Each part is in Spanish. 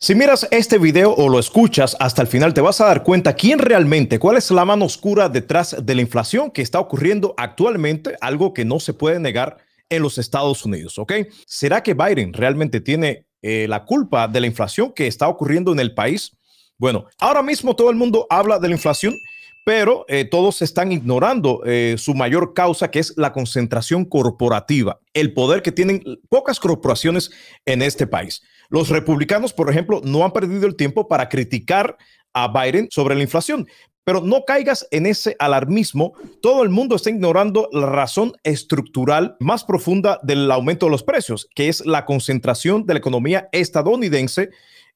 Si miras este video o lo escuchas hasta el final, te vas a dar cuenta quién realmente, cuál es la mano oscura detrás de la inflación que está ocurriendo actualmente, algo que no se puede negar en los Estados Unidos, ¿ok? ¿Será que Biden realmente tiene eh, la culpa de la inflación que está ocurriendo en el país? Bueno, ahora mismo todo el mundo habla de la inflación, pero eh, todos están ignorando eh, su mayor causa, que es la concentración corporativa, el poder que tienen pocas corporaciones en este país. Los republicanos, por ejemplo, no han perdido el tiempo para criticar a Biden sobre la inflación, pero no caigas en ese alarmismo. Todo el mundo está ignorando la razón estructural más profunda del aumento de los precios, que es la concentración de la economía estadounidense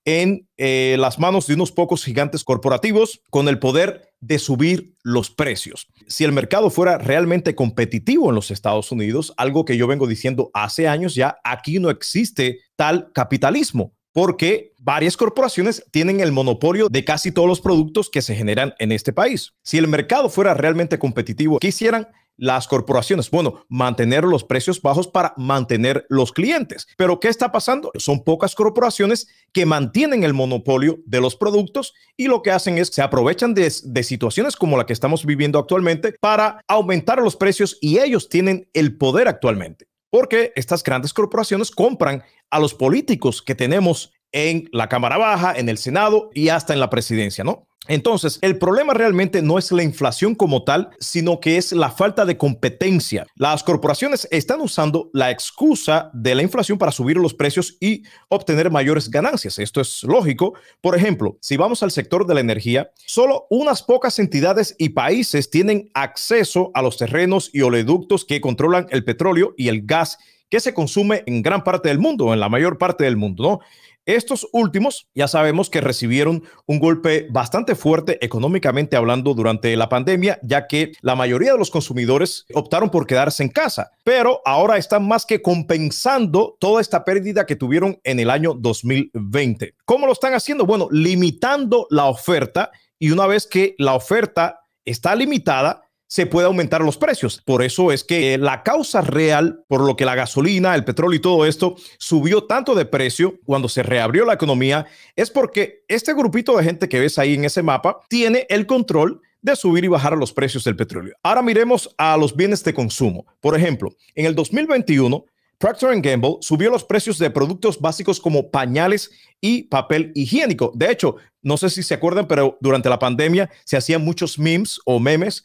en eh, las manos de unos pocos gigantes corporativos con el poder de subir los precios. Si el mercado fuera realmente competitivo en los Estados Unidos, algo que yo vengo diciendo hace años ya, aquí no existe tal capitalismo porque varias corporaciones tienen el monopolio de casi todos los productos que se generan en este país. Si el mercado fuera realmente competitivo, quisieran las corporaciones? Bueno, mantener los precios bajos para mantener los clientes. Pero ¿qué está pasando? Son pocas corporaciones que mantienen el monopolio de los productos y lo que hacen es se aprovechan de, de situaciones como la que estamos viviendo actualmente para aumentar los precios y ellos tienen el poder actualmente. Porque estas grandes corporaciones compran a los políticos que tenemos en la Cámara Baja, en el Senado y hasta en la presidencia, ¿no? Entonces, el problema realmente no es la inflación como tal, sino que es la falta de competencia. Las corporaciones están usando la excusa de la inflación para subir los precios y obtener mayores ganancias. Esto es lógico. Por ejemplo, si vamos al sector de la energía, solo unas pocas entidades y países tienen acceso a los terrenos y oleoductos que controlan el petróleo y el gas que se consume en gran parte del mundo, en la mayor parte del mundo, ¿no? Estos últimos ya sabemos que recibieron un golpe bastante fuerte económicamente hablando durante la pandemia, ya que la mayoría de los consumidores optaron por quedarse en casa, pero ahora están más que compensando toda esta pérdida que tuvieron en el año 2020. ¿Cómo lo están haciendo? Bueno, limitando la oferta y una vez que la oferta está limitada, se puede aumentar los precios. Por eso es que la causa real por lo que la gasolina, el petróleo y todo esto subió tanto de precio cuando se reabrió la economía es porque este grupito de gente que ves ahí en ese mapa tiene el control de subir y bajar los precios del petróleo. Ahora miremos a los bienes de consumo. Por ejemplo, en el 2021, Procter Gamble subió los precios de productos básicos como pañales y papel higiénico. De hecho, no sé si se acuerdan, pero durante la pandemia se hacían muchos memes o memes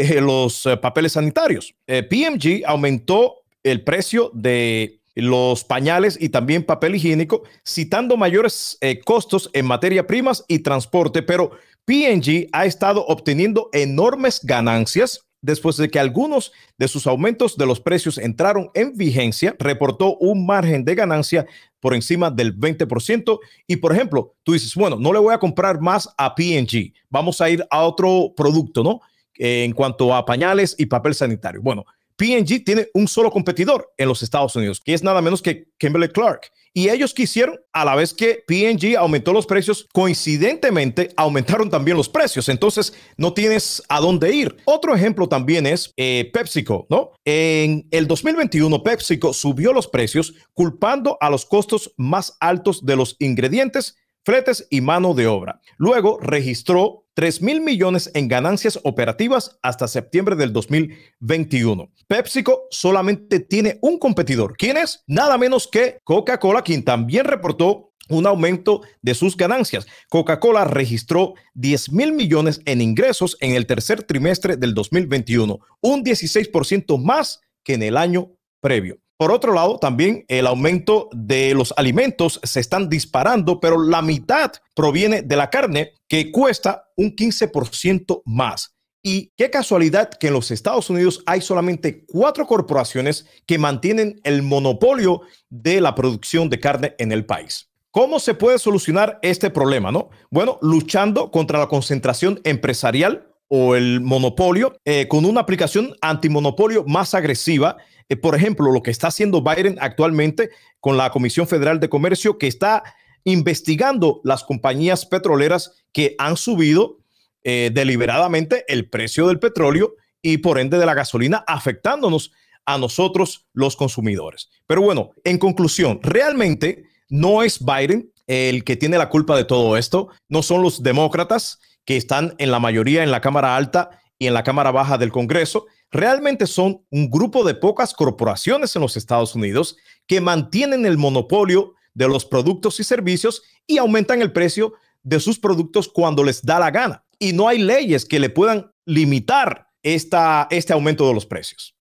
de los eh, papeles sanitarios. Eh, PMG aumentó el precio de los pañales y también papel higiénico, citando mayores eh, costos en materia primas y transporte, pero PNG ha estado obteniendo enormes ganancias después de que algunos de sus aumentos de los precios entraron en vigencia, reportó un margen de ganancia por encima del 20%. Y por ejemplo, tú dices, bueno, no le voy a comprar más a PNG, vamos a ir a otro producto, ¿no? En cuanto a pañales y papel sanitario. Bueno, P&G tiene un solo competidor en los Estados Unidos, que es nada menos que Kimberly Clark. Y ellos quisieron, a la vez que P&G aumentó los precios, coincidentemente aumentaron también los precios. Entonces, no tienes a dónde ir. Otro ejemplo también es eh, PepsiCo, ¿no? En el 2021, PepsiCo subió los precios culpando a los costos más altos de los ingredientes fletes y mano de obra. Luego registró 3 mil millones en ganancias operativas hasta septiembre del 2021. PepsiCo solamente tiene un competidor. ¿Quién es? Nada menos que Coca-Cola, quien también reportó un aumento de sus ganancias. Coca-Cola registró 10 mil millones en ingresos en el tercer trimestre del 2021, un 16% más que en el año previo. Por otro lado, también el aumento de los alimentos se están disparando, pero la mitad proviene de la carne que cuesta un 15% más. Y qué casualidad que en los Estados Unidos hay solamente cuatro corporaciones que mantienen el monopolio de la producción de carne en el país. ¿Cómo se puede solucionar este problema? No? Bueno, luchando contra la concentración empresarial o el monopolio eh, con una aplicación antimonopolio más agresiva eh, por ejemplo, lo que está haciendo Biden actualmente con la Comisión Federal de Comercio, que está investigando las compañías petroleras que han subido eh, deliberadamente el precio del petróleo y por ende de la gasolina, afectándonos a nosotros los consumidores. Pero bueno, en conclusión, realmente no es Biden el que tiene la culpa de todo esto no son los demócratas que están en la mayoría en la Cámara Alta y en la Cámara Baja del Congreso, realmente son un grupo de pocas corporaciones en los Estados Unidos que mantienen el monopolio de los productos y servicios y aumentan el precio de sus productos cuando les da la gana. Y no hay leyes que le puedan limitar esta, este aumento de los precios.